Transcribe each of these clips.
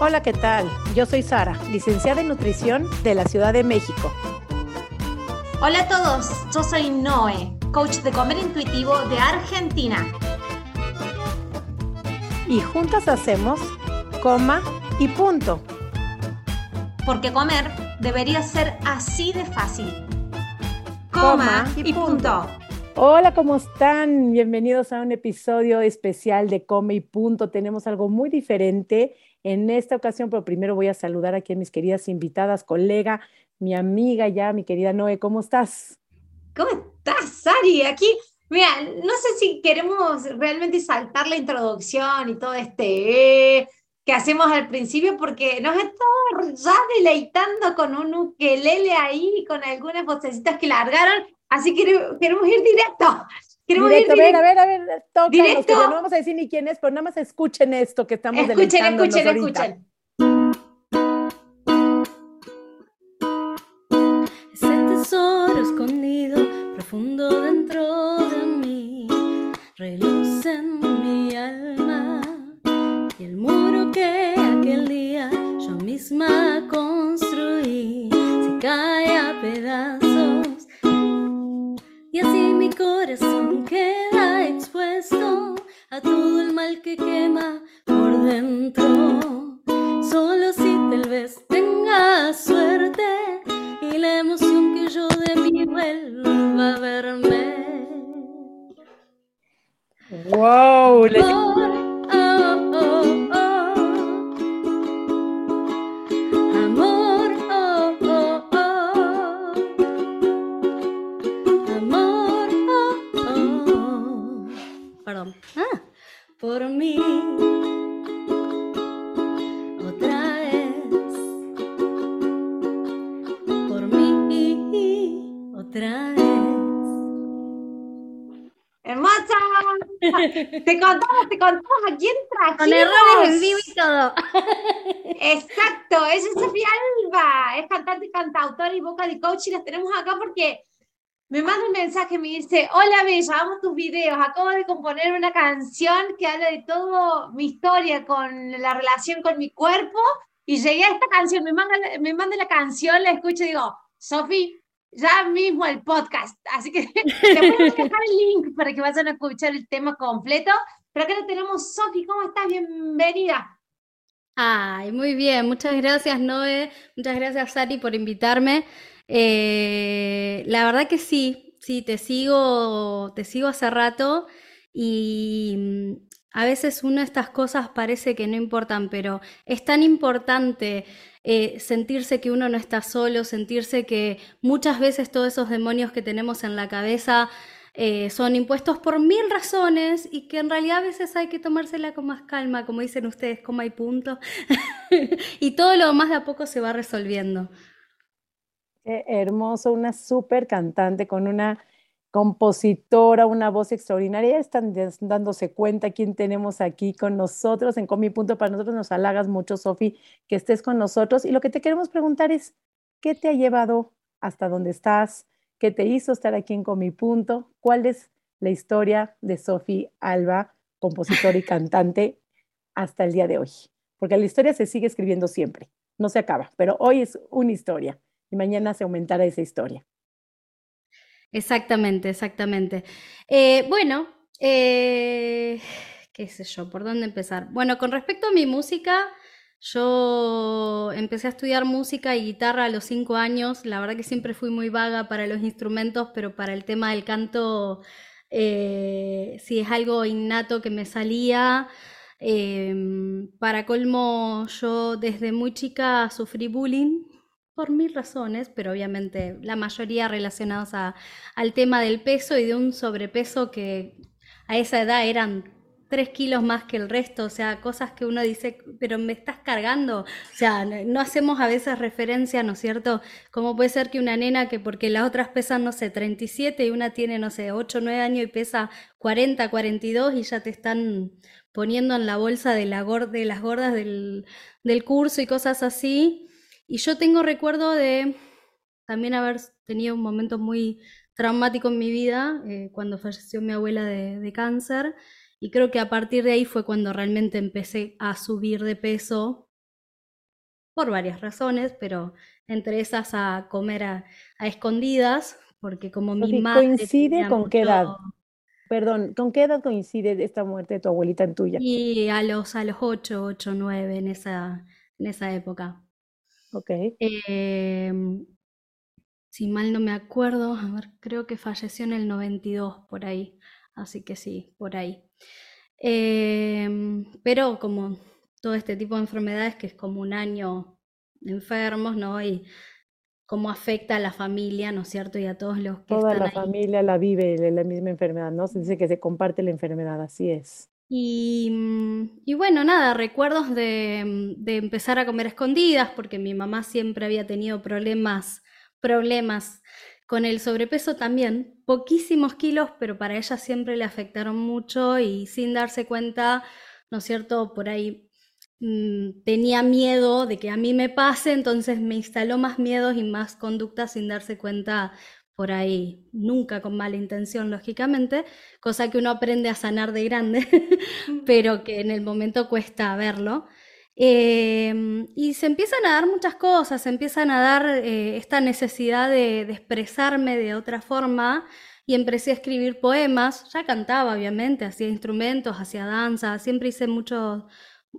Hola, ¿qué tal? Yo soy Sara, licenciada en nutrición de la Ciudad de México. Hola a todos, yo soy Noé, coach de comer intuitivo de Argentina. Y juntas hacemos coma y punto. Porque comer debería ser así de fácil. Coma, y, punto. Hola, ¿cómo están? Bienvenidos a un episodio especial de Come y Punto. Tenemos algo muy diferente en esta ocasión, pero primero voy a saludar aquí a mis queridas invitadas, colega, mi amiga ya, mi querida Noé, ¿cómo estás? ¿Cómo estás, Sari? Aquí, mira, no sé si queremos realmente saltar la introducción y todo este eh, que hacemos al principio, porque nos estamos ya deleitando con un ukelele ahí, con algunas vocecitas que largaron, así que queremos ir directo. Queremos directo, ir directo. A ver, a ver, a ver, tócanos, directo. Que no vamos a decir ni quién es, pero nada más escuchen esto que estamos escuchen, escuchen, ahorita. escuchen. Ese tesoro escondido profundo dentro de mí, reluce en mi alma y el muro que aquel día yo misma construí se cae a pedazos corazón queda expuesto a todo el mal que quema por dentro. Solo si tal vez tenga suerte y la emoción que yo de mí vuelva a verme. ¡Wow! Por mí. Otra vez. Por mí. Otra vez. ¡Hermosa! Te contamos, te contamos a quién trajimos. Con errores en vivo y todo. Exacto, ella es Sofía Alba, es cantante, cantautora y vocal y coach y las tenemos acá porque me manda un mensaje, me dice, hola Bella, amo tus videos, acabo de componer una canción que habla de todo mi historia con la relación con mi cuerpo y llegué a esta canción, me manda, me manda la canción, la escucho y digo, Sofi, ya mismo el podcast, así que te voy a dejar el link para que vayan a escuchar el tema completo, pero acá lo tenemos, Sofi, ¿cómo estás? Bienvenida. Ay, muy bien, muchas gracias Noé, muchas gracias Sari por invitarme. Eh, la verdad que sí, sí, te sigo, te sigo hace rato y mm, a veces una de estas cosas parece que no importan, pero es tan importante eh, sentirse que uno no está solo, sentirse que muchas veces todos esos demonios que tenemos en la cabeza eh, son impuestos por mil razones y que en realidad a veces hay que tomársela con más calma, como dicen ustedes, como hay punto, y todo lo demás de a poco se va resolviendo hermoso, una súper cantante con una compositora, una voz extraordinaria. Están dándose cuenta quién tenemos aquí con nosotros en Comi Punto. Para nosotros nos halagas mucho, Sofi, que estés con nosotros. Y lo que te queremos preguntar es, ¿qué te ha llevado hasta donde estás? ¿Qué te hizo estar aquí en Comi Punto? ¿Cuál es la historia de Sofi Alba, compositora y cantante, hasta el día de hoy? Porque la historia se sigue escribiendo siempre, no se acaba, pero hoy es una historia y mañana se aumentará esa historia. Exactamente, exactamente. Eh, bueno, eh, qué sé yo, ¿por dónde empezar? Bueno, con respecto a mi música, yo empecé a estudiar música y guitarra a los cinco años. La verdad que siempre fui muy vaga para los instrumentos, pero para el tema del canto, eh, sí es algo innato que me salía. para colmo, yo desde muy chica sufrí bullying por mil razones, pero obviamente la mayoría relacionados al tema del peso y de un sobrepeso que a esa edad eran tres kilos más que el resto, o sea, cosas que uno dice, pero me estás cargando, o sea, no hacemos a veces referencia, ¿no es cierto? ¿Cómo puede ser que una nena que porque las otras pesan, no sé, 37 y una tiene, no sé, 8, 9 años y pesa 40, 42 y ya te están poniendo en la bolsa de, la de las gordas del, del curso y cosas así? Y yo tengo recuerdo de también haber tenido un momento muy traumático en mi vida, eh, cuando falleció mi abuela de, cáncer, y creo que a partir de ahí fue cuando realmente empecé a subir de peso por varias razones, pero entre esas a comer a, escondidas, porque como mi madre... ¿Coincide con qué edad? Perdón, ¿con qué edad coincide esta muerte de tu abuelita en tuya? Y a los, a los 8, 8, 9, en esa, en esa época. Ok. Em, si mal no me acuerdo, a ver, creo que falleció en el 92, por ahí. Así que sí, por ahí. Em, pero como todo este tipo de enfermedades, que es como un año enfermos, ¿no? Y cómo afecta a la familia, ¿no es cierto? Y a todos los que Toda la familia la vive la misma enfermedad, ¿no? Se dice que se comparte la enfermedad, así es. Y, mm, y bueno, nada, recuerdos de, de empezar a comer escondidas, porque mi mamá siempre había tenido problemas, problemas con el sobrepeso también, poquísimos kilos, pero para ella siempre le afectaron mucho y sin darse cuenta, ¿no es cierto? Por ahí Mm, tenía miedo de que a mí me pase, entonces me instaló más miedos y más conductas sin darse cuenta por ahí, nunca con mala intención, lógicamente, cosa que uno aprende a sanar de grande, pero que en el momento cuesta verlo. Em, y se empiezan a dar muchas cosas, se empiezan a dar eh, esta necesidad de, de, expresarme de otra forma y empecé a escribir poemas, ya cantaba obviamente, hacía instrumentos, hacía danza, siempre hice muchos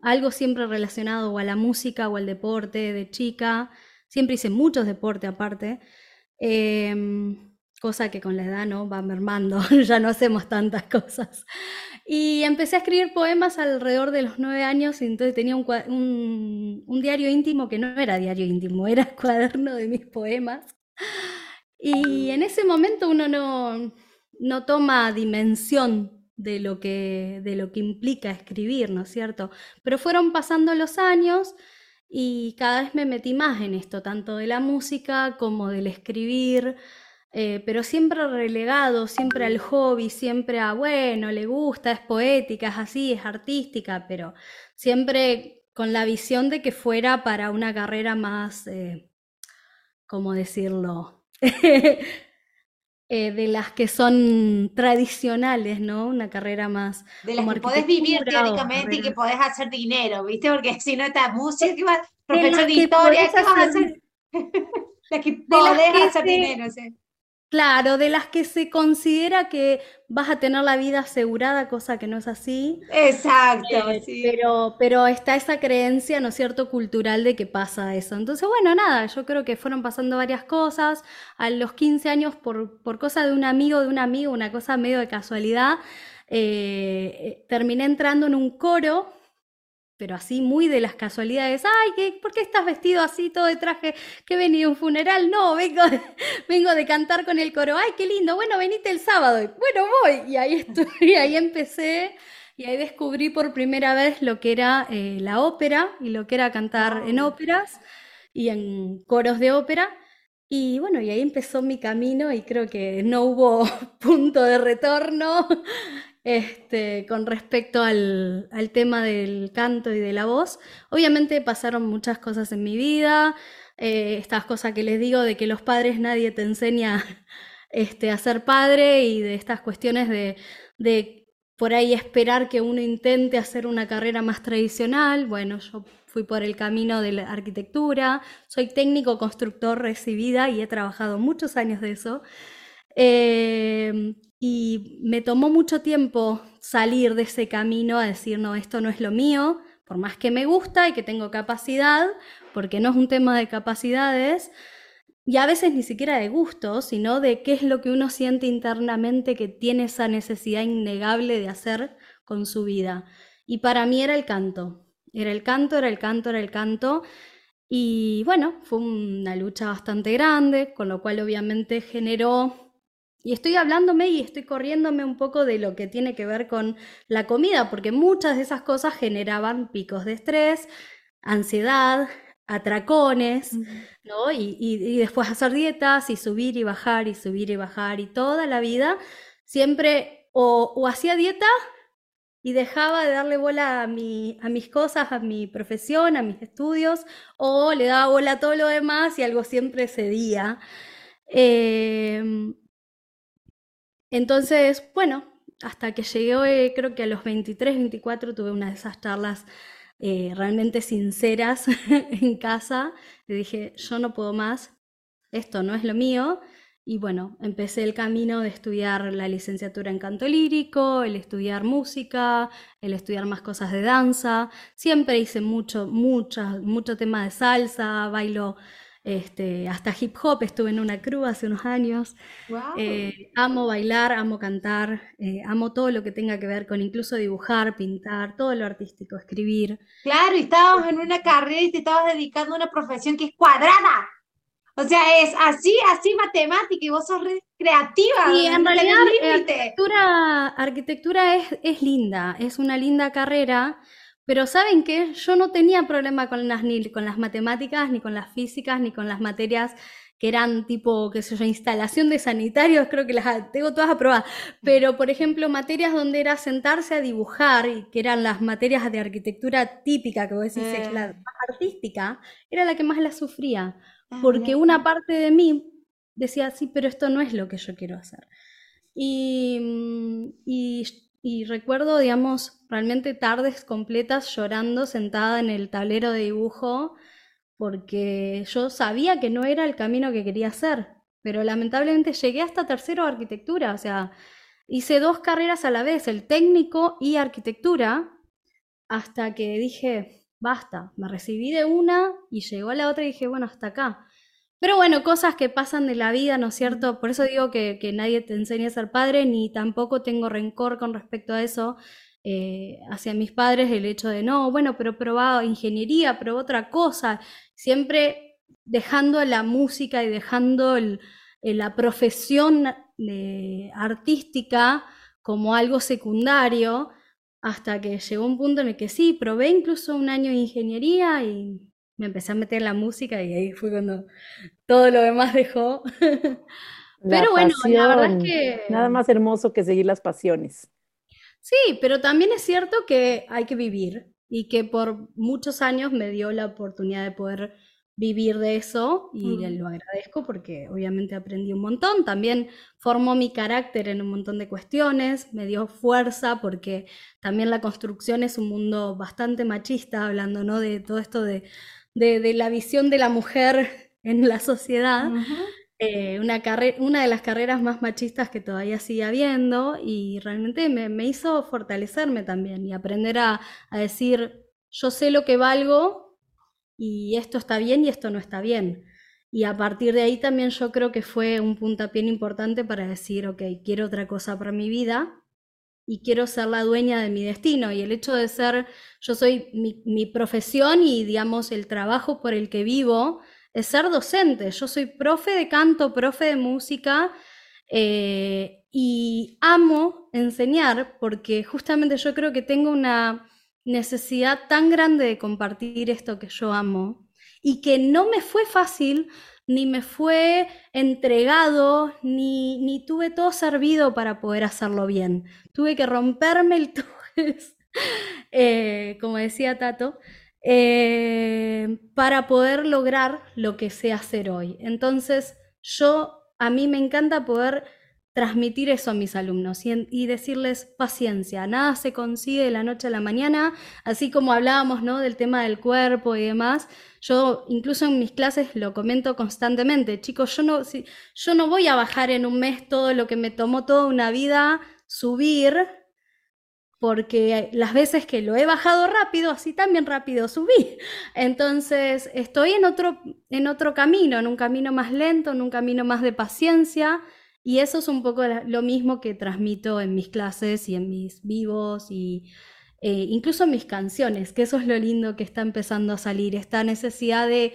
algo siempre relacionado o a la música o al deporte de chica. Siempre hice muchos deportes aparte, em, cosa que con la edad no va mermando, ya no hacemos tantas cosas. Y empecé a escribir poemas alrededor de los nueve años y entonces tenía un, un diario íntimo que no era diario íntimo, era cuaderno de mis poemas. Y en ese momento uno no, no toma dimensión de lo que, de lo que implica escribir, ¿no es cierto? Pero fueron pasando los años y cada vez me metí más en esto, tanto de la música como del escribir, eh, pero siempre relegado, siempre al hobby, siempre a, bueno, le gusta, es poética, es así, es artística, pero siempre con la visión de que fuera para una carrera más, eh, ¿cómo decirlo? Eh, de las que son tradicionales, ¿no? Una carrera más. De las que podés vivir teóricamente y que podés hacer dinero, ¿viste? Porque si no está música, profesor de, historia, ¿qué vas a hacer? las que podés hacer dinero, sí. Claro, de las que se considera que vas a tener la vida asegurada, cosa que no es así. Exacto, eh, sí. Pero, pero está esa creencia, ¿no es cierto?, cultural de que pasa eso. Entonces, bueno, nada, yo creo que fueron pasando varias cosas. A los 15 años, por, por cosa de un amigo, de un amigo, una cosa medio de casualidad, eh, eh, terminé entrando en un coro pero así muy de las casualidades, ay, ¿qué, ¿por qué estás vestido así todo de traje? ¿Que he venido a un funeral? No, vengo de, vengo de cantar con el coro, ay, qué lindo, bueno, venite el sábado, bueno, voy, y ahí estoy, y ahí empecé, y ahí descubrí por primera vez lo que era eh, la ópera y lo que era cantar en óperas y en coros de ópera. Y bueno, y ahí empezó mi camino y creo que no hubo punto de retorno este, con respecto al, tema del canto y de la voz. Obviamente pasaron muchas cosas en mi vida, eh, estas cosas que les digo de que los padres nadie te enseña este, a ser padre y de estas cuestiones de, por ahí esperar que uno intente hacer una carrera más tradicional. Bueno, yo fui por el camino de la arquitectura, soy técnico constructor recibida y he trabajado muchos años de eso. Eh, y me tomó mucho tiempo salir de ese camino a decir, no, esto no es lo mío, por más que me gusta y que tengo capacidad, porque no es un tema de capacidades, y a veces ni siquiera de gusto, sino de qué es lo que uno siente internamente que tiene esa necesidad innegable de hacer con su vida. Y para mí era el canto, era el canto, era el canto, era el canto. Y bueno, fue una lucha bastante grande, con lo cual obviamente generó y estoy hablándome y estoy corriéndome un poco de lo que tiene que ver con la comida, porque muchas de esas cosas generaban picos de estrés, ansiedad, atracones, ¿no? Y, después hacer dietas y subir y bajar y subir y bajar y toda la vida siempre o, hacía dieta y dejaba de darle bola a, mi, a mis cosas, a mi profesión, a mis estudios, o le daba bola a todo lo demás y algo siempre cedía. Eh, entonces, bueno, hasta que llegué, creo que a los 23, 24 tuve una de esas charlas eh, realmente sinceras en casa. Le dije, yo no puedo más, esto no es lo mío. Y bueno, empecé el camino de estudiar la licenciatura en canto lírico, el estudiar música, el estudiar más cosas de danza. Siempre hice mucho, mucho, mucho tema de salsa, bailo este, hasta hip hop, estuve en una crew hace unos años. Eh, amo bailar, amo cantar, eh, amo todo lo que tenga que ver con incluso dibujar, pintar, todo lo artístico, escribir. Claro, y estábamos en una carrera y te estabas dedicando a una profesión que es cuadrada. O sea, es así, así matemática y vos sos creativa. Y en realidad arquitectura, arquitectura es, es, linda, es una linda carrera, pero ¿saben qué? Yo no tenía problema con las, ni con las matemáticas, ni con las físicas, ni con las materias que eran tipo, qué sé yo, instalación de sanitarios, creo que las tengo todas aprobadas, pero por ejemplo, materias donde era sentarse a dibujar, y que eran las materias de arquitectura típica, que vos decís, es la eh. más artística, era la que más la sufría Ah, porque una parte de mí decía, sí, pero esto no es lo que yo quiero hacer. Y, mm, y, recuerdo, digamos, realmente tardes completas llorando sentada en el tablero de dibujo porque yo sabía que no era el camino que quería hacer, pero lamentablemente llegué hasta tercero de arquitectura, o sea, hice dos carreras a la vez, el técnico y arquitectura, hasta que dije, basta, me recibí de una y llegó a la otra y dije, bueno, hasta acá. Pero bueno, cosas que pasan de la vida, ¿no es cierto? Por eso digo que, nadie te enseña a ser padre, ni tampoco tengo rencor con respecto a eso eh, hacia mis padres, el hecho de, no, bueno, pero probaba ingeniería, probó otra cosa, siempre dejando la música y dejando la profesión eh, artística como algo secundario, hasta que llegó un punto en el que sí, probé incluso un año de ingeniería y me empecé a meter en la música y ahí fue cuando todo lo demás dejó. pero bueno, la verdad es que... Nada más hermoso que seguir las pasiones. Sí, pero también es cierto que hay que vivir y que por muchos años me dio la oportunidad de poder vivir de eso y mm. lo agradezco porque obviamente aprendí un montón, también formó mi carácter en un montón de cuestiones, me dio fuerza porque también la construcción es un mundo bastante machista, hablando ¿no? de todo esto de, de, la visión de la mujer en la sociedad. Eh, una, una de las carreras más machistas que todavía sigue habiendo y realmente me, me hizo fortalecerme también y aprender a, a decir, yo sé lo que valgo y esto está bien y esto no está bien. Y a partir de ahí también yo creo que fue un puntapié importante para decir, ok, quiero otra cosa para mi vida y quiero ser la dueña de mi destino. Y el hecho de ser, yo soy mi, profesión y digamos el trabajo por el que vivo es ser docente. Yo soy profe de canto, profe de música eh, y amo enseñar porque justamente yo creo que tengo una necesidad tan grande de compartir esto que yo amo y que no me fue fácil, ni me fue entregado, ni, ni tuve todo servido para poder hacerlo bien. Tuve que romperme el tujes, eh, como decía Tato, eh, para poder lograr lo que sé hacer hoy. Entonces, yo, a mí me encanta poder transmitir eso a mis alumnos y, decirles paciencia, nada se consigue de la noche a la mañana, así como hablábamos ¿no? del tema del cuerpo y demás, yo incluso en mis clases lo comento constantemente, chicos, yo no, yo no voy a bajar en un mes todo lo que me tomó toda una vida subir, porque las veces que lo he bajado rápido, así también rápido subí. Entonces, estoy en otro, en otro camino, en un camino más lento, en un camino más de paciencia, y eso es un poco lo mismo que transmito en mis clases y en mis vivos y eh, incluso en mis canciones, que eso es lo lindo que está empezando a salir, esta necesidad de,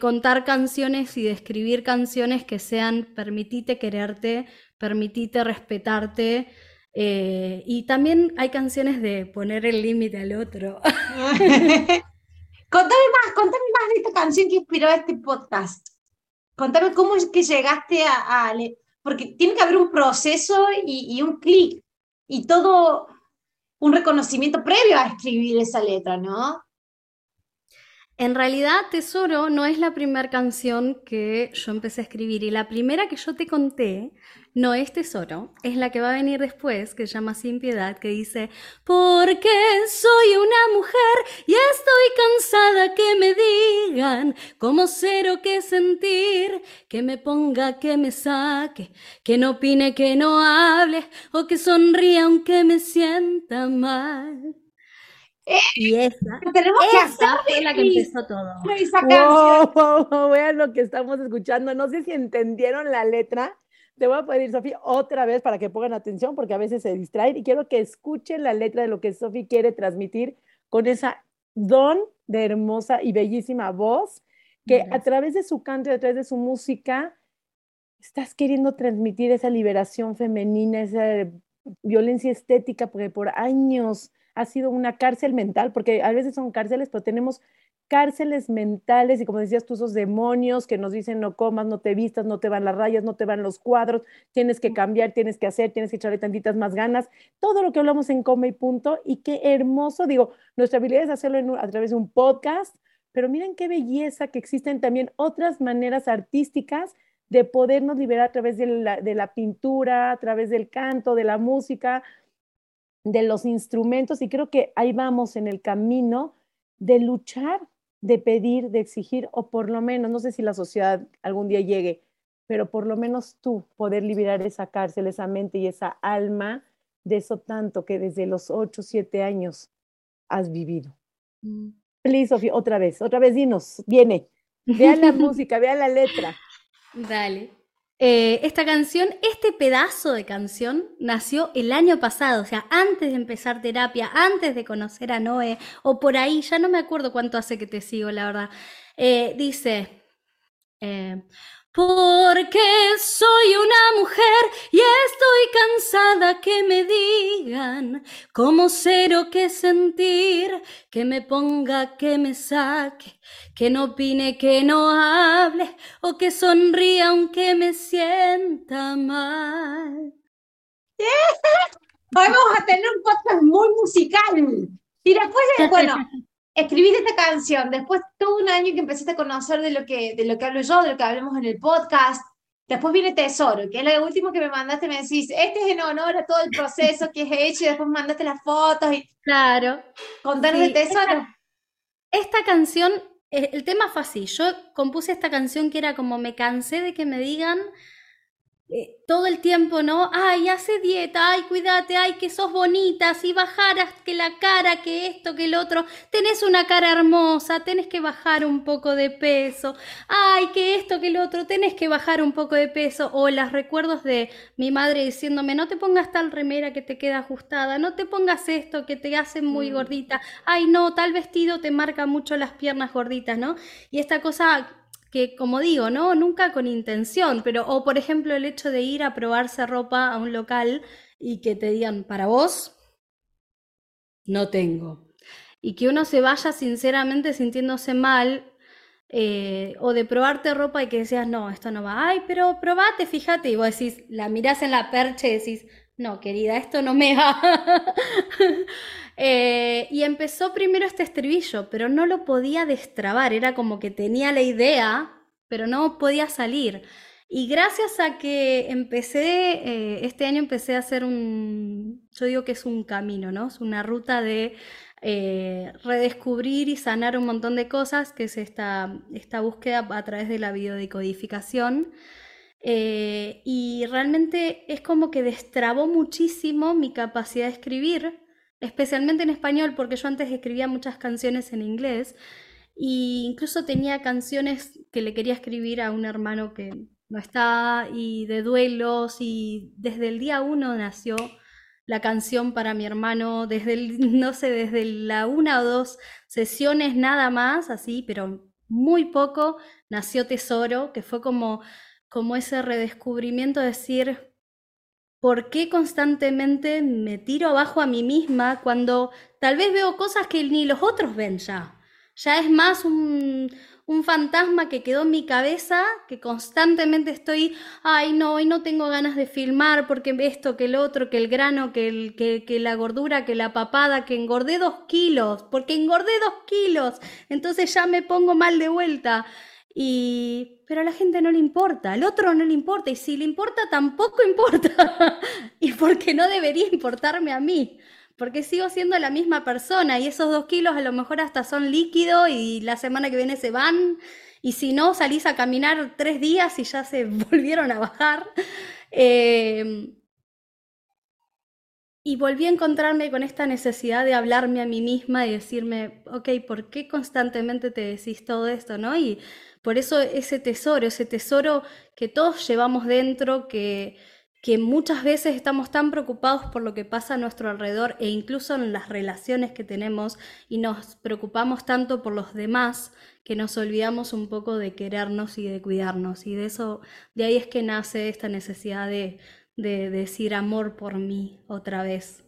contar canciones y de escribir canciones que sean permitite quererte, permitite respetarte. Eh, y también hay canciones de poner el límite al otro. contame más, contame más de esta canción que inspiró este podcast. Contame cómo es que llegaste a, porque tiene que haber un proceso y, un clic y todo un reconocimiento previo a escribir esa letra, ¿no? En realidad, Tesoro no es la primera canción que yo empecé a escribir y la primera que yo te conté no es Tesoro, es la que va a venir después, que se llama Sin Piedad, que dice, porque soy una mujer y estoy cansada que me digan cómo ser o qué sentir, que me ponga, que me saque, que no opine, que no hable o que sonría aunque me sienta mal. Y esa, Tenemos que esa hacer fue la que empezó todo. esa canción. Wow, wow, wow, vean lo que estamos escuchando. No sé si entendieron la letra. Te voy a pedir, Sofía, otra vez para que pongan atención, porque a veces se distraen y quiero que escuchen la letra de lo que Sofía quiere transmitir con esa don de hermosa y bellísima voz, que a través de su canto y a través de su música estás queriendo transmitir esa liberación femenina, esa violencia estética, porque por años ha sido una cárcel mental, porque a veces son cárceles, pero tenemos cárceles mentales y como decías tú, esos demonios que nos dicen no comas, no te vistas, no te van las rayas, no te van los cuadros, tienes que cambiar, tienes que hacer, tienes que echarle tantitas más ganas, todo lo que hablamos en Coma y Punto y qué hermoso, digo, nuestra habilidad es hacerlo en a través de un podcast, pero miren qué belleza que existen también otras maneras artísticas de podernos liberar a través de la, de la pintura, a través del canto, de la música, de los instrumentos y creo que ahí vamos en el camino de luchar, de pedir, de exigir o por lo menos, no sé si la sociedad algún día llegue, pero por lo menos tú poder liberar esa cárcel, esa mente y esa alma de eso tanto que desde los 8, 7 años has vivido. Mm. Please, Sofía, otra vez, otra vez dinos, viene. Vean la música, vean la letra. Dale. Eh, esta canción, este pedazo de canción nació el año pasado, o sea, antes de empezar terapia, antes de conocer a Noé, o por ahí, ya no me acuerdo cuánto hace que te sigo, la verdad. Eh, dice, eh, porque soy una mujer y estoy cansada que me digan cómo ser o qué sentir, que me ponga, que me saque, que no opine, que no hable o que sonría aunque me sienta mal. Hoy vamos a tener un podcast muy musical. Y después, de- bueno, escribiste esta canción, después todo un año que empezaste a conocer de lo que, de lo que hablo yo, de lo que hablamos en el podcast. Después viene Tesoro, que es lo último que me mandaste, me decís, este es en honor a todo el proceso que he hecho, y después mandaste las fotos y Claro. contanos Sí, de Tesoro. Esta canción, eh, el tema fue así. Yo compuse esta canción que era como me cansé de que me digan eh, todo el tiempo, ¿no? Ay, hace dieta, ay, cuídate, ay, que sos bonita, si bajaras que la cara, que esto, que el otro, tenés una cara hermosa, tenés que bajar un poco de peso, ay, que esto, que el otro, tenés que bajar un poco de peso, o los recuerdos de mi madre diciéndome, no te pongas tal remera que te queda ajustada, no te pongas esto que te hace muy Mm. gordita, ay, no, tal vestido te marca mucho las piernas gorditas, ¿no? Y esta cosa que, como digo, ¿no? Nunca con intención, pero, o por ejemplo, el hecho de ir a probarse ropa a un local y que te digan, para vos, no tengo. Y que uno se vaya sinceramente sintiéndose mal, eh, o de probarte ropa y que decías, no, esto no va, ay, pero probate, fíjate, y vos decís, la mirás en la percha y decís, no, querida, esto no me va. Eh, y empezó primero este estribillo, pero no lo podía destrabar, era como que tenía la idea, pero no podía salir. Y gracias a que empecé, eh, este año empecé a hacer un, yo digo que es un camino, ¿no? Es una ruta de eh, redescubrir y sanar un montón de cosas, que es esta, esta búsqueda a través de la biodecodificación. Eh, y realmente es como que destrabó muchísimo mi capacidad de escribir, especialmente en español, porque yo antes escribía muchas canciones en inglés e incluso tenía canciones que le quería escribir a un hermano que no está y de duelos y desde el día uno nació la canción para mi hermano, desde el, no sé, desde la una o dos sesiones nada más, así, pero muy poco, nació Tesoro, que fue como, como ese redescubrimiento de decir, ¿por qué constantemente me tiro abajo a mí misma cuando tal vez veo cosas que ni los otros ven ya? Ya es más un, un fantasma que quedó en mi cabeza, que constantemente estoy, ay no, hoy no tengo ganas de filmar porque esto, que el otro, que el grano, que, el, que, que la gordura, que la papada, que engordé dos kilos, porque engordé dos kilos, entonces ya me pongo mal de vuelta. Y, pero a la gente no le importa, al otro no le importa, y si le importa, tampoco importa. y porque no debería importarme a mí porque sigo siendo la misma persona y esos dos kilos a lo mejor hasta son líquidos y la semana que viene se van y si no salís a caminar tres días y ya se volvieron a bajar. Eh, y volví a encontrarme con esta necesidad de hablarme a mí misma y decirme, ok, ¿por qué constantemente te decís todo esto? ¿no? Y por eso ese tesoro, ese tesoro que todos llevamos dentro, que que muchas veces estamos tan preocupados por lo que pasa a nuestro alrededor e incluso en las relaciones que tenemos y nos preocupamos tanto por los demás que nos olvidamos un poco de querernos y de cuidarnos. Y de eso, de ahí es que nace esta necesidad de, de, decir amor por mí otra vez.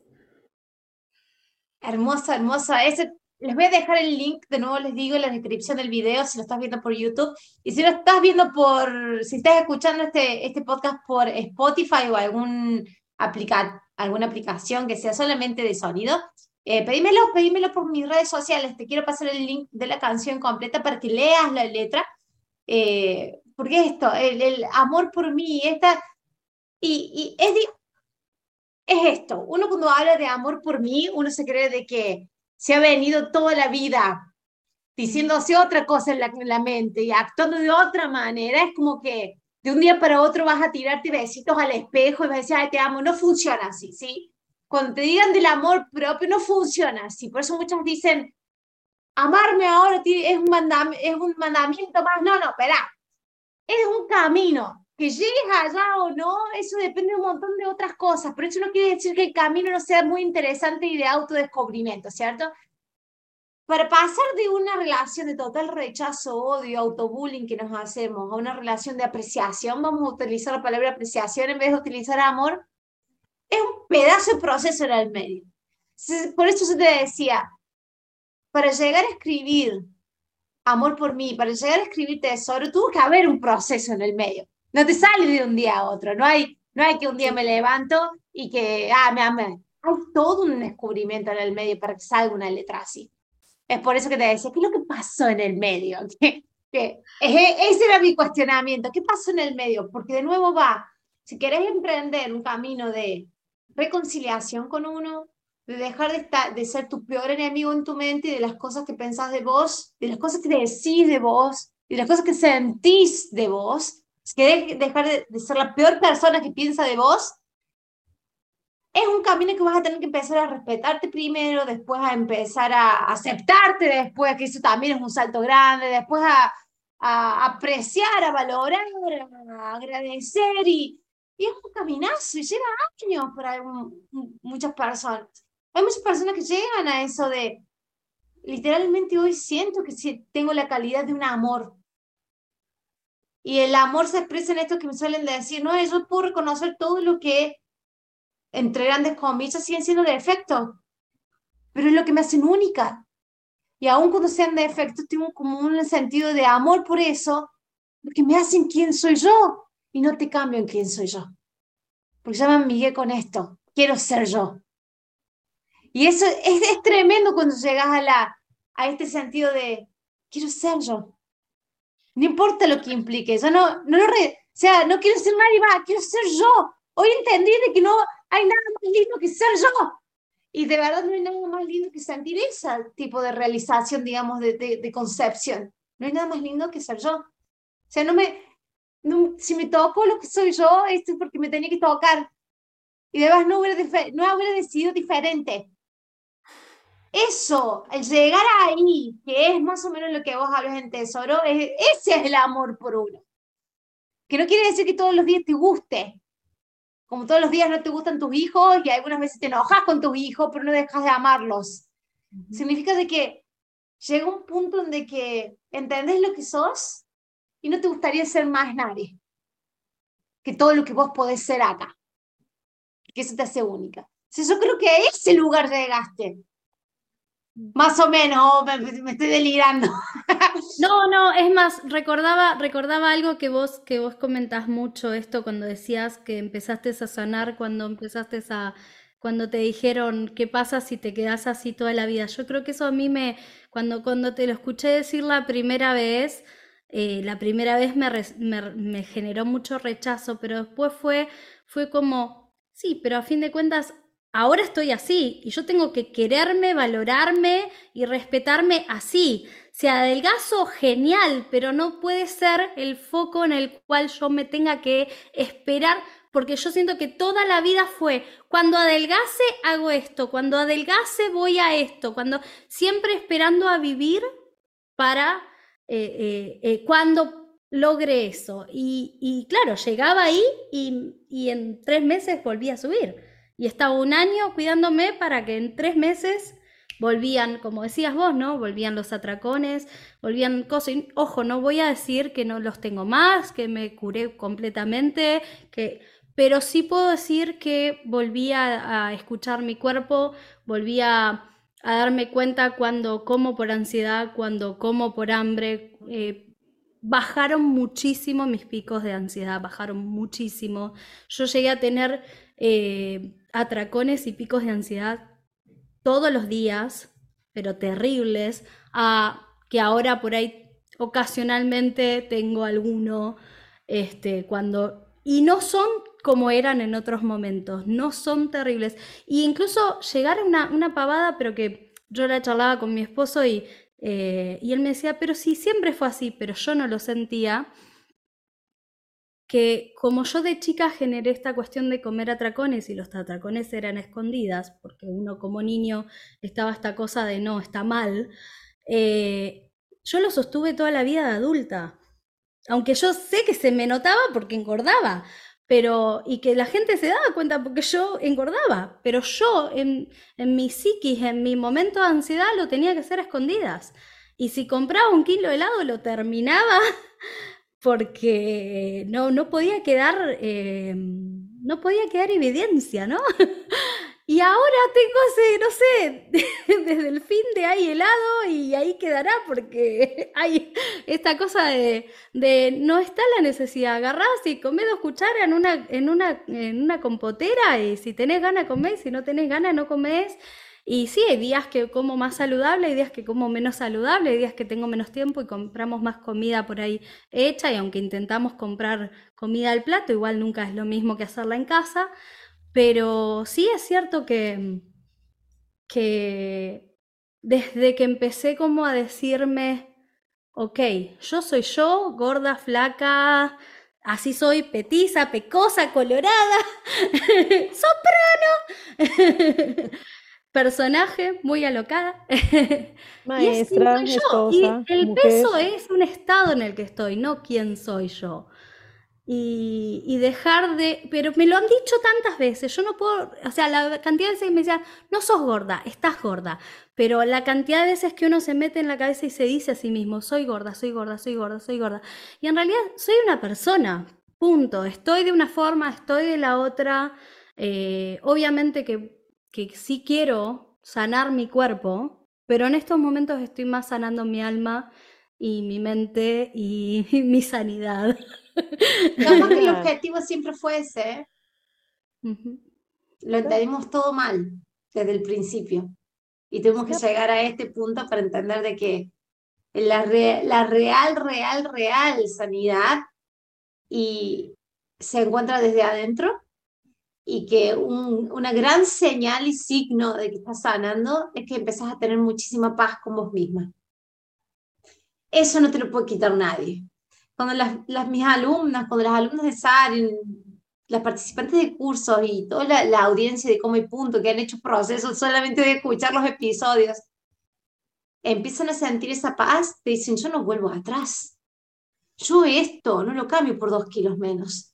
Hermosa, hermosa. Ese les voy a dejar el link, de nuevo les digo, en la descripción del video, si lo estás viendo por YouTube. Y si lo estás viendo por, si estás escuchando este, este podcast por Spotify o algún aplica, alguna aplicación que sea solamente de sonido, eh, pedímelo, pedímelo por mis redes sociales. Te quiero pasar el link de la canción completa para que leas la letra. Eh, porque esto, el, amor por mí, esta, y, es, es esto, uno cuando habla de amor por mí, uno se cree de que se ha venido toda la vida diciéndose otra cosa en la, mente y actuando de otra manera, es como que de un día para otro vas a tirarte besitos al espejo y vas a decir, ay, te amo. No funciona así, ¿sí? Cuando te digan del amor propio, no funciona así. Por eso muchos dicen, amarme ahora es un, es un mandamiento más. No, no, espera. Es un camino. Que llegues allá o no, eso depende de un montón de otras cosas, pero eso no quiere decir que el camino no sea muy interesante y de autodescubrimiento, ¿cierto? Para pasar de una relación de total rechazo, odio, autobullying que nos hacemos a una relación de apreciación, vamos a utilizar la palabra apreciación en vez de utilizar amor, es un pedazo de proceso en el medio. Por eso yo te decía, para llegar a escribir amor por mí, para llegar a escribir tesoro, tuvo que haber un proceso en el medio. No te sale de un día a otro, no hay, no hay que un día me levanto y que, ah, me amé. Hay todo un descubrimiento en el medio para que salga una letra así. Es por eso que te decía, ¿qué es lo que pasó en el medio? ¿Qué, ese era mi cuestionamiento, ¿qué pasó en el medio? Porque de nuevo va, si querés emprender un camino de reconciliación con uno, de dejar de, estar, de ser tu peor enemigo en tu mente y de las cosas que pensás de vos, de las cosas que decís de vos, de las cosas que sentís de vos, querés dejar de, ser la peor persona que piensa de vos, es un camino que vas a tener que empezar a respetarte primero, después a empezar a aceptarte después, que eso también es un salto grande, después a, a apreciar, a valorar, a agradecer y, y es un caminazo y lleva años para muchas personas. Hay muchas personas que llegan a eso de, literalmente hoy siento que tengo la calidad de un amor, y el amor se expresa en esto que me suelen decir, no, yo puedo reconocer todo lo que, entre grandes comillas, siguen siendo defectos, pero es lo que me hacen única. Y aun cuando sean defectos, tengo como un sentido de amor por eso, porque me hacen quién soy yo y no te cambio en quién soy yo. Porque ya me amigué con esto, quiero ser yo. Y eso es, es tremendo cuando llegas a, la, a este sentido de, quiero ser yo. No importa lo que implique, yo no, no lo o sea, no quiero ser nadie más, quiero ser yo. Hoy entendí de que no hay nada más lindo que ser yo. Y de verdad no hay nada más lindo que sentir ese tipo de realización, digamos, de, de, concepción. No hay nada más lindo que ser yo. O sea, no me, no, si me toco lo que soy yo, esto es porque me tenía que tocar. Y además no hubiera, no hubiera decidido diferente eso, el llegar ahí, que es más o menos lo que vos hablas en Tesoro, es, ese es el amor por uno. Que no quiere decir que todos los días te guste. Como todos los días no te gustan tus hijos y algunas veces te enojas con tus hijos, pero no dejas de amarlos. Significa de que llega un punto en que entendés lo que sos y no te gustaría ser más nadie que todo lo que vos podés ser acá. Que eso te hace única. yo creo que a ese lugar llegaste Más o menos, me, estoy delirando. No, no, es más, recordaba, recordaba algo que vos, que vos comentás mucho esto cuando decías que empezaste a sanar, cuando empezaste a, cuando te dijeron qué pasa si te quedas así toda la vida. Yo creo que eso a mí me, cuando, cuando te lo escuché decir la primera vez, eh, la primera vez me, me, generó mucho rechazo, pero después fue, fue como, sí, pero a fin de cuentas ahora estoy así y yo tengo que quererme, valorarme y respetarme así. Si adelgazo, genial, pero no puede ser el foco en el cual yo me tenga que esperar, porque yo siento que toda la vida fue, cuando adelgase hago esto, cuando adelgase voy a esto, cuando siempre esperando a vivir para eh, eh, eh, cuando logre eso. Y, claro, llegaba ahí y en tres meses volví a subir. Y estaba un año cuidándome para que en tres meses volvían, como decías vos, ¿no? Volvían los atracones, volvían cosas. ojo, no voy a decir que no los tengo más, que me curé completamente, que pero sí puedo decir que volví a, escuchar mi cuerpo, volví a, darme cuenta cuando como por ansiedad, cuando como por hambre. Eh, bajaron muchísimo mis picos de ansiedad, bajaron muchísimo. Yo llegué a tener eh, atracones y picos de ansiedad todos los días, pero terribles, a que ahora por ahí ocasionalmente tengo alguno, este, cuando... Y no son como eran en otros momentos, no son terribles. Y incluso llegar a una, una pavada, pero que yo la charlaba con mi esposo y, eh, y él me decía, pero sí, siempre fue así, pero yo no lo sentía que como yo de chica generé esta cuestión de comer atracones y los atracones eran escondidas, porque uno como niño estaba esta cosa de no, está mal, eh, yo lo sostuve toda la vida de adulta. Aunque yo sé que se me notaba porque engordaba, pero y que la gente se daba cuenta porque yo engordaba, pero yo en, en mi psiquis, en mi momento de ansiedad, lo tenía que hacer a escondidas. Y si compraba un kilo de helado, lo terminaba porque no, no podía quedar, eh, no podía quedar evidencia, ¿no? y ahora tengo ese, no sé, desde el fin de ahí helado y ahí quedará porque hay esta cosa de, de no está la necesidad, agarrás y comés dos cucharas en una, en una, en una compotera y si tenés ganas comés, si no tenés ganas no comés. Y sí, hay días que como más saludable, hay días que como menos saludable, hay días que tengo menos tiempo y compramos más comida por ahí hecha y aunque intentamos comprar comida al plato, igual nunca es lo mismo que hacerla en casa, pero sí es cierto que, que desde que empecé como a decirme, ok, yo soy yo, gorda, flaca, así soy, petiza, pecosa, colorada, soprano. personaje muy alocada. Maestra, y, y el peso es un estado en el que estoy, no quién soy yo. Y, dejar de, pero me lo han dicho tantas veces, yo no puedo, o sea, la cantidad de veces que me decían, no sos gorda, estás gorda, pero la cantidad de veces que uno se mete en la cabeza y se dice a sí mismo, soy gorda, soy gorda, soy gorda, soy gorda, y en realidad soy una persona, punto, estoy de una forma, estoy de la otra, eh, obviamente que que sí quiero sanar mi cuerpo, pero en estos momentos estoy más sanando mi alma y mi mente y mi sanidad. No, que el objetivo siempre fue ese. Lo entendimos todo mal desde el principio. Y tuvimos que llegar a este punto para entender de que la, la real, real, real sanidad y se encuentra desde adentro y que una gran señal y signo de que estás sanando es que empezás a tener muchísima paz con vos misma. Eso no te lo puede quitar nadie. Cuando las, las mis alumnas, cuando las alumnas de SAR, las participantes de cursos y toda la, la, audiencia de Como y Punto que han hecho procesos solamente de escuchar los episodios, empiezan a sentir esa paz, te dicen, yo no vuelvo atrás. Yo esto no lo cambio por dos kilos menos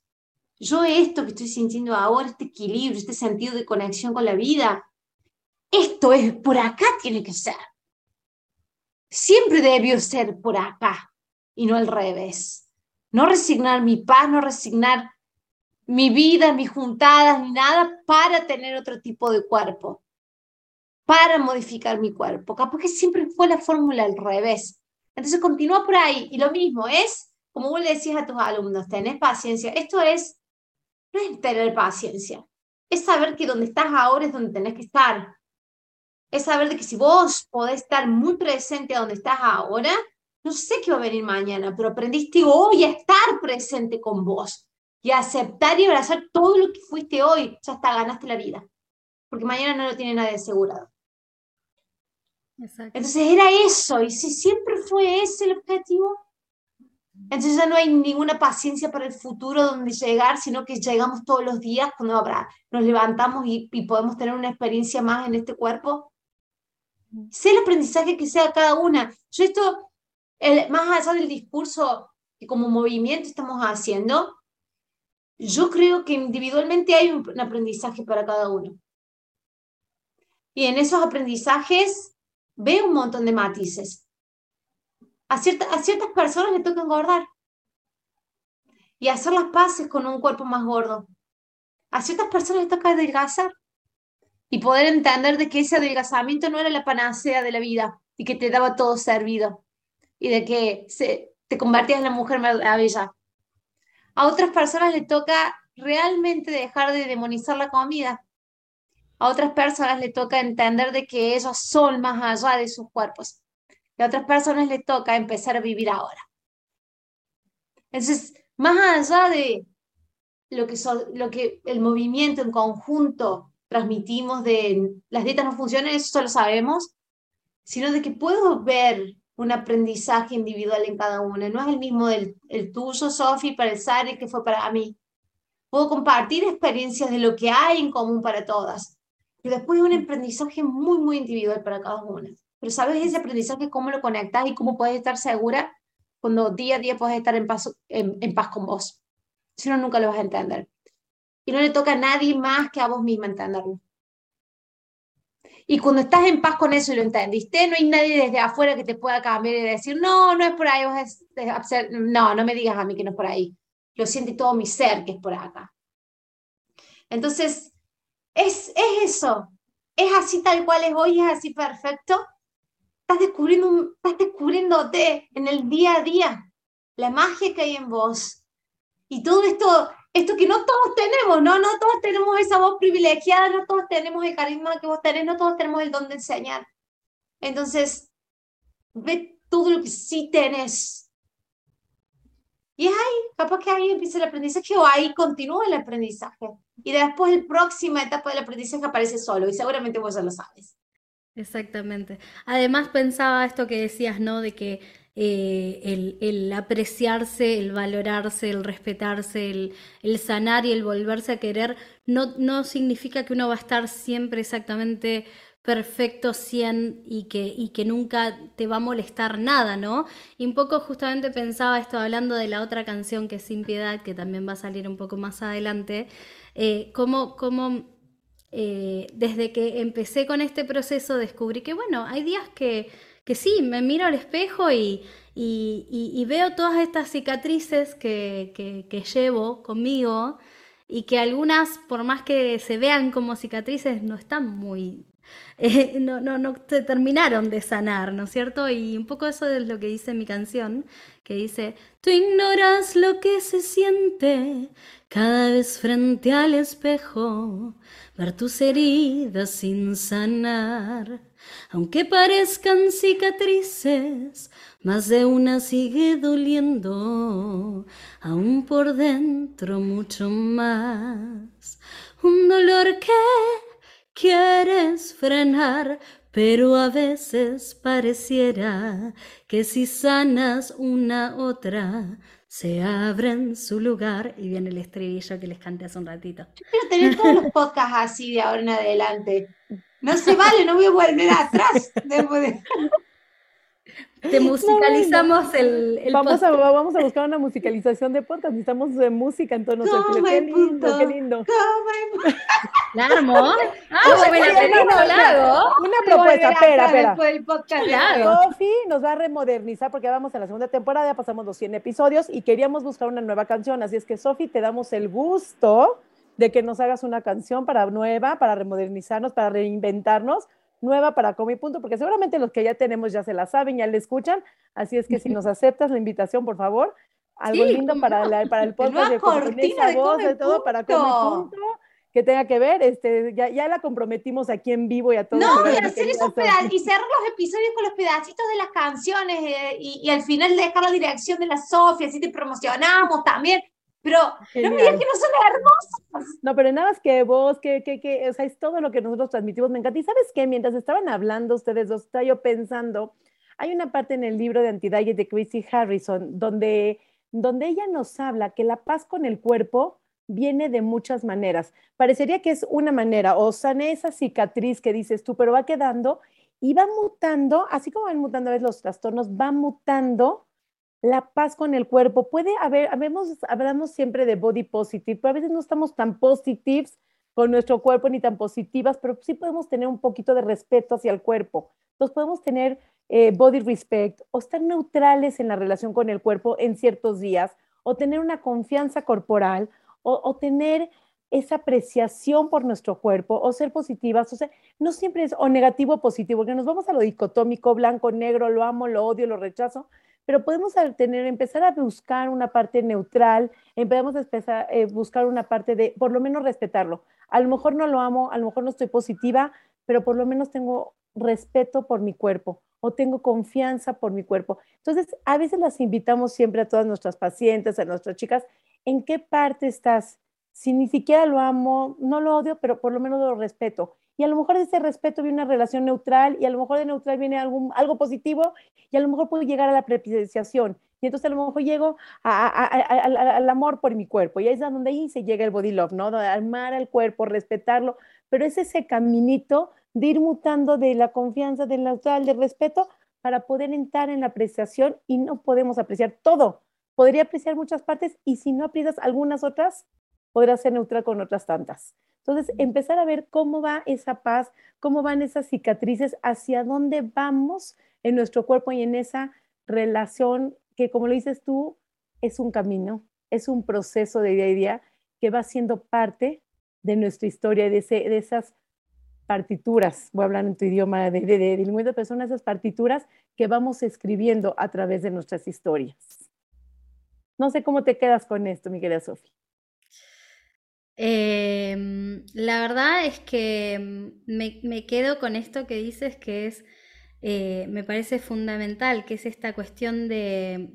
yo esto que estoy sintiendo ahora, este equilibrio, este sentido de conexión con la vida, esto es por acá tiene que ser. Siempre debió ser por acá y no al revés. No resignar mi paz, no resignar mi vida, mis juntadas, ni nada para tener otro tipo de cuerpo. para modificar mi cuerpo. Capaz que siempre fue la fórmula al revés. Entonces continúa por ahí. Y lo mismo es, como vos le decís a tus alumnos, tenés paciencia. Esto es, no es tener paciencia. Es saber que donde estás ahora es donde tenés que estar. Es saber de que si vos podés estar muy presente donde estás ahora, no sé qué va a venir mañana, pero aprendiste hoy a estar presente con vos y a aceptar y abrazar todo lo que fuiste hoy. Ya hasta ganaste la vida. Porque mañana no lo tiene nadie asegurado. Entonces era eso, y si siempre fue ese el objetivo, entonces ya no hay ninguna paciencia para el futuro donde llegar, sino que llegamos todos los días cuando habrá, nos levantamos y, podemos tener una experiencia más en este cuerpo. Sé el aprendizaje que sea cada una. Yo esto, más allá del discurso que como movimiento estamos haciendo, yo creo que individualmente hay un aprendizaje para cada uno. Y en esos aprendizajes ve un montón de matices. A, a ciertas personas le toca engordar y hacer las paces con un cuerpo más gordo. A ciertas personas les toca adelgazar y poder entender de que ese adelgazamiento no era la panacea de la vida y que te daba todo servido y de que se, te convertías en la mujer bella. A otras personas les toca realmente dejar de demonizar la comida a otras personas le toca entender de que ellos son más allá de sus cuerpos. Y a otras personas les toca empezar a vivir ahora. Entonces, más allá de lo que, lo que el movimiento en conjunto transmitimos de las dietas no funcionan, eso lo sabemos, sino de que puedo ver un aprendizaje individual en cada una. No es el mismo del el tuyo, Sofi, para el Sari, que fue para mí. Puedo compartir experiencias de lo que hay en común para todas y después un aprendizaje muy, muy individual para cada una. Pero sabes ese aprendizaje, cómo lo conectas y cómo puedes estar segura cuando día a día puedes estar en paz, en, paz con vos. Si no, nunca lo vas a entender. Y no le toca a nadie más que a vos misma entenderlo. Y cuando estás en paz con eso y lo entendiste, no hay nadie desde afuera que te pueda cambiar y decir, no, no es por ahí, no, no me digas a mí que no es por ahí. Lo siente todo mi ser que es por acá. Entonces, es, eso. Es así tal cual es hoy, es así perfecto. Estás, descubriendo, estás descubriéndote en el día a día, la magia que hay en vos. Y todo esto, esto que no todos tenemos, ¿no? No todos tenemos esa voz privilegiada, no todos tenemos el carisma que vos tenés, no todos tenemos el don de enseñar. Entonces, ve todo lo que sí tenés y ahí, capaz que ahí empieza el aprendizaje o ahí continúa el aprendizaje. Y después la próxima etapa del aprendizaje aparece solo y seguramente vos ya lo sabes. Exactamente. Además pensaba esto que decías, ¿no? De que eh, el, apreciarse, el valorarse, el respetarse, el, sanar y el volverse a querer, no, no significa que uno va a estar siempre exactamente perfecto 100 y que, y que nunca te va a molestar nada, ¿no? Y un poco justamente pensaba esto hablando de la otra canción que es Sin Piedad, que también va a salir un poco más adelante, eh, como, como eh, desde que empecé con este proceso descubrí que, bueno, hay días que, que sí, me miro al espejo y, y, veo todas estas cicatrices que, que, llevo conmigo y que algunas, por más que se vean como cicatrices, no están muy eh, no, no, no terminaron de sanar, ¿no es cierto? Y un poco eso es lo que dice mi canción, que dice, tú ignoras lo que se siente cada vez frente al espejo, ver tus heridas sin sanar. Aunque parezcan cicatrices, más de una sigue doliendo, aún por dentro mucho más. Un dolor que quieres frenar, pero a veces pareciera que si sanas una otra, se abre su lugar y viene el estribillo que les canté hace un ratito. Yo quiero tener todos los podcasts así de ahora en adelante. No se vale, no voy a volver atrás. Te musicalizamos el, el vamos, a, vamos a buscar una musicalización de podcast. Necesitamos de música en tono Qué lindo, qué lindo. La armó. Ah, bueno, Una propuesta, espera, espera. Sofi nos va a remodernizar porque vamos a la segunda temporada, ya pasamos los 100 episodios y queríamos buscar una nueva canción. Así es que, Sofi, te damos el gusto de que nos hagas una canción para nueva, para remodernizarnos, para reinventarnos nueva para Comi Punto, porque seguramente los que ya tenemos ya se la saben, ya la escuchan, así es que si nos aceptas la invitación, por favor, algo lindo para, para el podcast de, cortina voz, de todo para Comi Punto que tenga que ver, este, ya, ya la comprometimos aquí en vivo y a todos. No, y hacer esos y cerrar los episodios con los pedacitos de las canciones eh, y, y, al final dejar la dirección de la Sofía, así te promocionamos también. Pero no me digas que no son hermosos. No, pero nada más que vos, que, que, que, o sea, es todo lo que nosotros transmitimos, me encanta. Y sabes qué, mientras estaban hablando ustedes dos, estaba yo pensando, hay una parte en el libro de Antidiet de Chrissy Harrison donde, donde ella nos habla que la paz con el cuerpo viene de muchas maneras. Parecería que es una manera, o sané esa cicatriz que dices tú, pero va quedando y va mutando, así como van mutando a veces los trastornos, va mutando la paz con el cuerpo. Puede haber, hablamos siempre de body positive, pero a veces no estamos tan positivos con nuestro cuerpo ni tan positivas, pero sí podemos tener un poquito de respeto hacia el cuerpo. Entonces podemos tener eh, body respect o estar neutrales en la relación con el cuerpo en ciertos días o tener una confianza corporal o, tener esa apreciación por nuestro cuerpo o ser positivas, o sea, no siempre es o negativo o positivo, porque nos vamos a lo dicotómico, blanco, negro, lo amo, lo odio, lo rechazo, pero podemos tener, empezar a buscar una parte neutral, empezamos a eh, buscar una parte de, por lo menos respetarlo. A lo mejor no lo amo, a lo mejor no estoy positiva, pero por lo menos tengo respeto por mi cuerpo o tengo confianza por mi cuerpo. Entonces, a veces las invitamos siempre a todas nuestras pacientes, a nuestras chicas, ¿en qué parte estás? Si ni siquiera lo amo, no lo odio, pero por lo menos lo respeto. Y a lo mejor de ese respeto viene una relación neutral y a lo mejor de neutral viene algo, algo positivo y a lo mejor puedo llegar a la apreciación. Y entonces a lo mejor llego al amor por mi cuerpo. Y ahí es donde ahí se llega el body love, ¿no? Amar al cuerpo, respetarlo. Pero es ese caminito de ir mutando de la confianza, del neutral, del respeto, para poder entrar en la apreciación y no podemos apreciar todo podría apreciar muchas partes y si no aprecias algunas otras, podrás ser neutral con otras tantas. Entonces, empezar a ver cómo va esa paz, cómo van esas cicatrices, hacia dónde vamos en nuestro cuerpo y en esa relación que, como lo dices tú, es un camino, es un proceso de día a día que va siendo parte de nuestra historia, de, de esas partituras, voy a hablar en tu idioma de, de, de, de personas, esas partituras que vamos escribiendo a través de nuestras historias. No sé cómo te quedas con esto, mi querida Sofía. Em, la verdad es que mm, me, quedo con esto que dices que es, eh, me parece fundamental, que es esta cuestión de,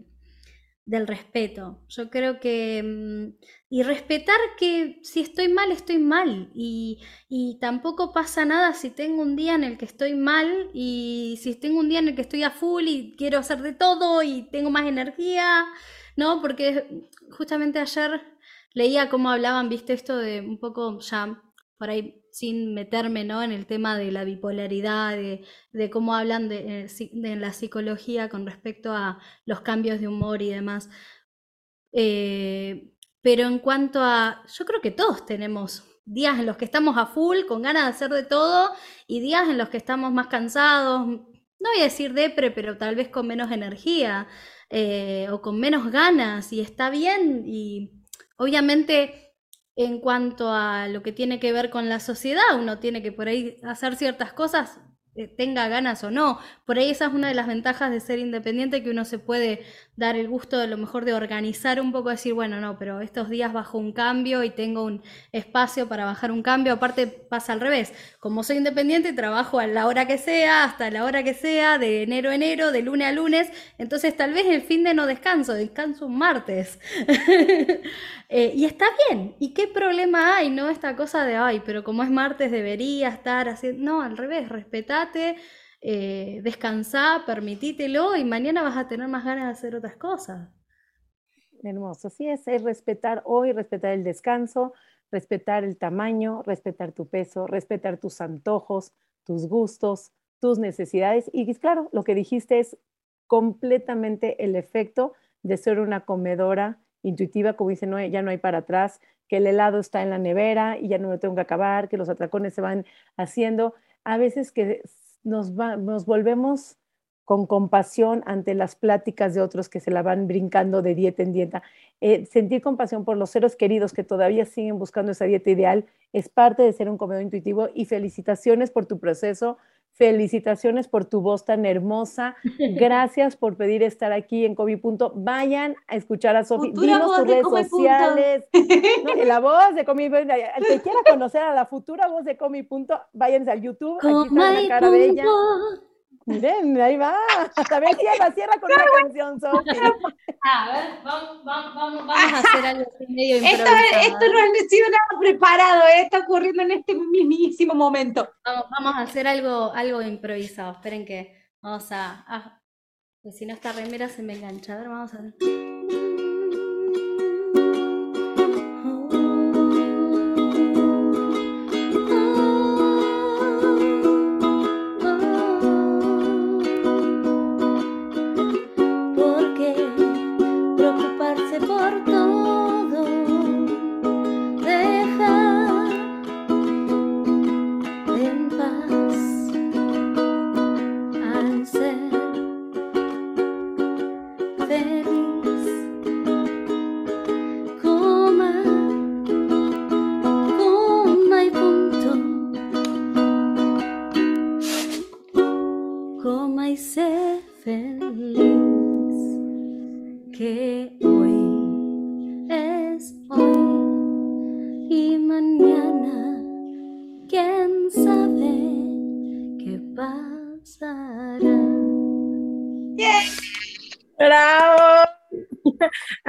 del respeto. Yo creo que, mm, y respetar que si estoy mal, estoy mal, y, y tampoco pasa nada si tengo un día en el que estoy mal, y si tengo un día en el que estoy a full y quiero hacer de todo y tengo más energía. No, porque justamente ayer leía cómo hablaban, viste, esto de un poco ya por ahí sin meterme ¿no? en el tema de la bipolaridad, de, cómo hablan de, eh, la psicología con respecto a los cambios de humor y demás. Eh, pero en cuanto a, yo creo que todos tenemos días en los que estamos a full, con ganas de hacer de todo, y días en los que estamos más cansados, no voy a decir depre, pero tal vez con menos energía. Eh, o con menos ganas y está bien y obviamente en cuanto a lo que tiene que ver con la sociedad, uno tiene que por ahí hacer ciertas cosas eh, tenga ganas o no. Por ahí esa es una de las ventajas de ser independiente, que uno se puede dar el gusto de lo mejor de organizar un poco, decir, bueno, no, pero estos días bajo un cambio y tengo un espacio para bajar un cambio. Aparte pasa al revés, como soy independiente, trabajo a la hora que sea, hasta la hora que sea, de enero a enero, de lunes a lunes, entonces tal vez el fin de no descanso, descanso un martes. Eh, y está bien, ¿y qué problema hay? No esta cosa de, ay, pero como es martes debería estar así, no, al revés, respetar eh, descansá, permitítelo y mañana vas a tener más ganas de hacer otras cosas. Hermoso, sí es, es respetar hoy, respetar el descanso, respetar el tamaño, respetar tu peso, respetar tus antojos, tus gustos, tus necesidades. Y claro, lo que dijiste es completamente el efecto de ser una comedora intuitiva, como dice, no, ya no hay para atrás, que el helado está en la nevera y ya no lo tengo que acabar, que los atracones se van haciendo a veces que nos, nos volvemos con compasión ante las pláticas de otros que se la van brincando de dieta en dieta. Eh, sentir compasión por los seres queridos que todavía siguen buscando esa dieta ideal es parte de ser un comedor intuitivo y felicitaciones por tu proceso, Felicitaciones por tu voz tan hermosa. Gracias por pedir estar aquí en Comi Punto. Vayan a escuchar a Sofi. Dinos tus redes sociales. No, la voz de Comi Punto. El que quiera conocer a la futura voz de Comi Punto, váyanse al YouTube. Aquí está la cara de ella. Miren, ahí va. A ver, cierra, cierra con una canción, Sofi. A ver, vamos, vamos, vamos, vamos a hacer algo medio esto, esto no ha sido nada preparado, ¿eh? está ocurriendo en este mismísimo momento. Vamos, vamos a hacer algo, algo improvisado. Esperen que vamos a. pues si no, esta remera se me engancha. A ver, vamos a ver.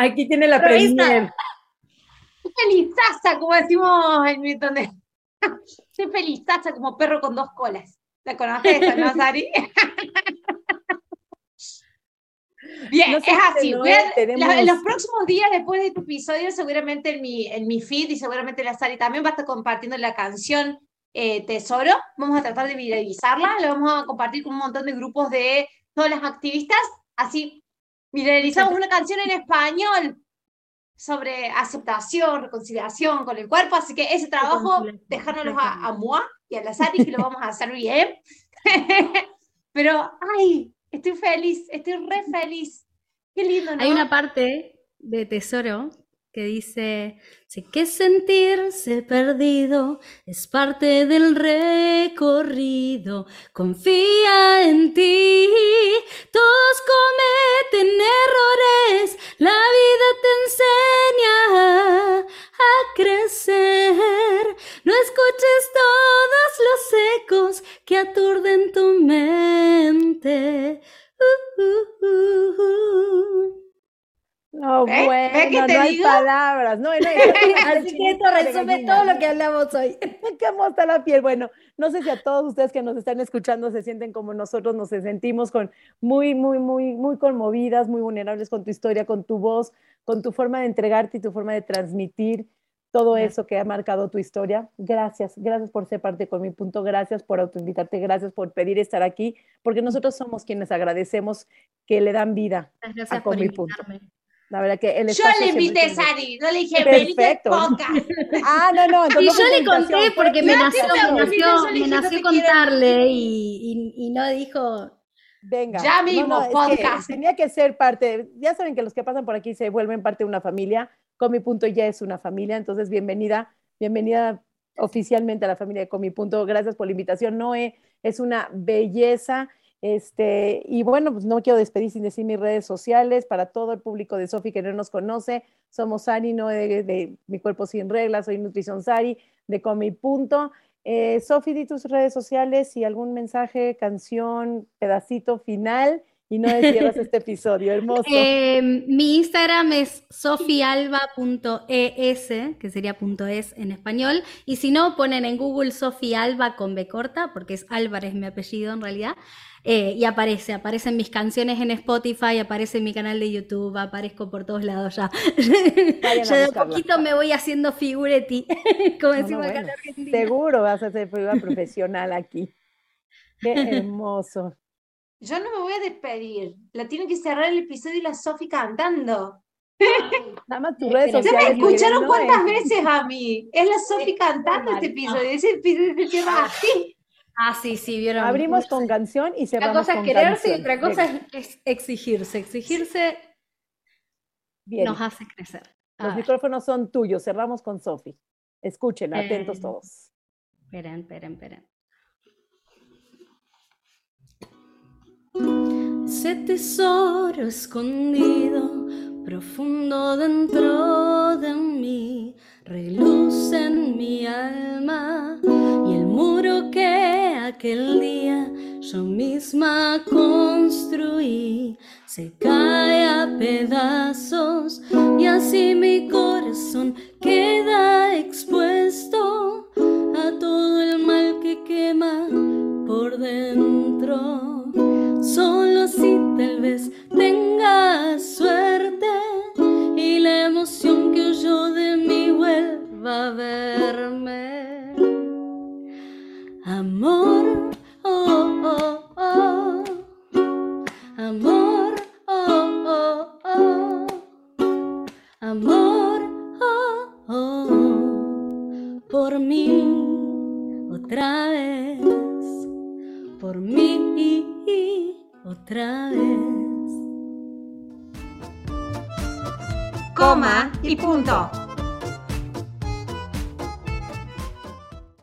Aquí tiene la premier. Felizaza, como decimos en mi donde. Soy felizaza como perro con dos colas. ¿La conoces, no, Sari? Bien, es así. en los próximos días, después de tu episodio, seguramente en mi, en mi feed y seguramente la Sari también va a estar compartiendo la canción eh, Tesoro. Vamos a tratar de viralizarla, la vamos a compartir con un montón de grupos de todas las activistas. Así realizamos una canción en español sobre aceptación, reconciliación con el cuerpo, así que ese trabajo, dejárnoslo a, a Moa y a la Sari, que lo vamos a hacer bien. Pero, ay, estoy feliz, estoy re feliz. Qué lindo, ¿no? Hay una parte de Tesoro que dice, sé que sentirse perdido es parte del recorrido, confía en ti, todos cometen errores, la vida te enseña a crecer, no escuches todos los ecos que aturden tu mente. Uh, uh, uh, no, bueno, no hay palabras. No, no, Así que esto resume todo lo que hablamos hoy. ¿Cómo está la piel? Bueno, no sé si a todos ustedes que nos están escuchando se sienten como nosotros nos sentimos con muy, muy, muy, muy conmovidas, muy vulnerables con tu historia, con tu voz, con tu forma de entregarte y tu forma de transmitir todo eso que ha marcado tu historia. Gracias, gracias por ser parte con mi punto, gracias por autoinvitarte, gracias por pedir estar aquí, porque nosotros somos quienes agradecemos que le dan vida a con mi punto. La verdad que el Yo le invité a Sari, no le dije, venite podcast. Ah, no, no. y yo le conté porque me nació, me nació, contarle y, y, no dijo... Venga. Ya mismo, podcast. tenía que ser parte, ya saben que los que pasan por aquí se vuelven parte de una familia. Comi Punto ya es una familia, entonces bienvenida, bienvenida oficialmente a la familia de Comi Punto. Gracias por la invitación, Noé. Es una belleza este, y bueno, pues no quiero despedir sin decir mis redes sociales para todo el público de Sofi que no nos conoce. Somos Sari, no de, Mi Cuerpo Sin Reglas, soy Nutrición Sari, de Comi Punto. Eh, Sofi, di tus redes sociales y algún mensaje, canción, pedacito final y no cierras este episodio, hermoso. Em, mi Instagram es sofialba.es, que sería .es en español, y si no, ponen en Google Sofialba con B corta, porque es Álvarez mi apellido en realidad. Eh, y aparece, aparecen mis canciones en Spotify, aparece en mi canal de YouTube, aparezco por todos lados ya. ya de poquito me voy haciendo figuretti, como decimos acá en Argentina. Seguro vas a ser figura profesional aquí. Qué hermoso. Yo no me voy a despedir. La tiene que cerrar el episodio y la Sofi cantando. Nada más tus redes sociales. ¿Ya me escucharon cuántas veces a mí? Es la Sofi cantando este episodio. Ese episodio se llama así. Ah, sí, sí, vieron. Abrimos con canción y cerramos con Una cosa es quererse y otra cosa es exigirse. Exigirse nos hace crecer. Los micrófonos son tuyos. Cerramos con Sofi. Escuchen, atentos todos. Esperen, esperen, esperen. ese tesoro escondido profundo dentro de mí, reluce en mi alma y el muro que aquel día yo misma construí se cae a pedazos y así mi corazón queda expuesto a todo el mal que quema por dentro. Solo si tal vez tenga suerte y la emoción que huyó de mí vuelva a verme. Amor, oh, oh, oh. Amor, oh, oh, oh. Amor, oh, oh. Por mí, otra vez. Por mí, otra vez. Coma y punto.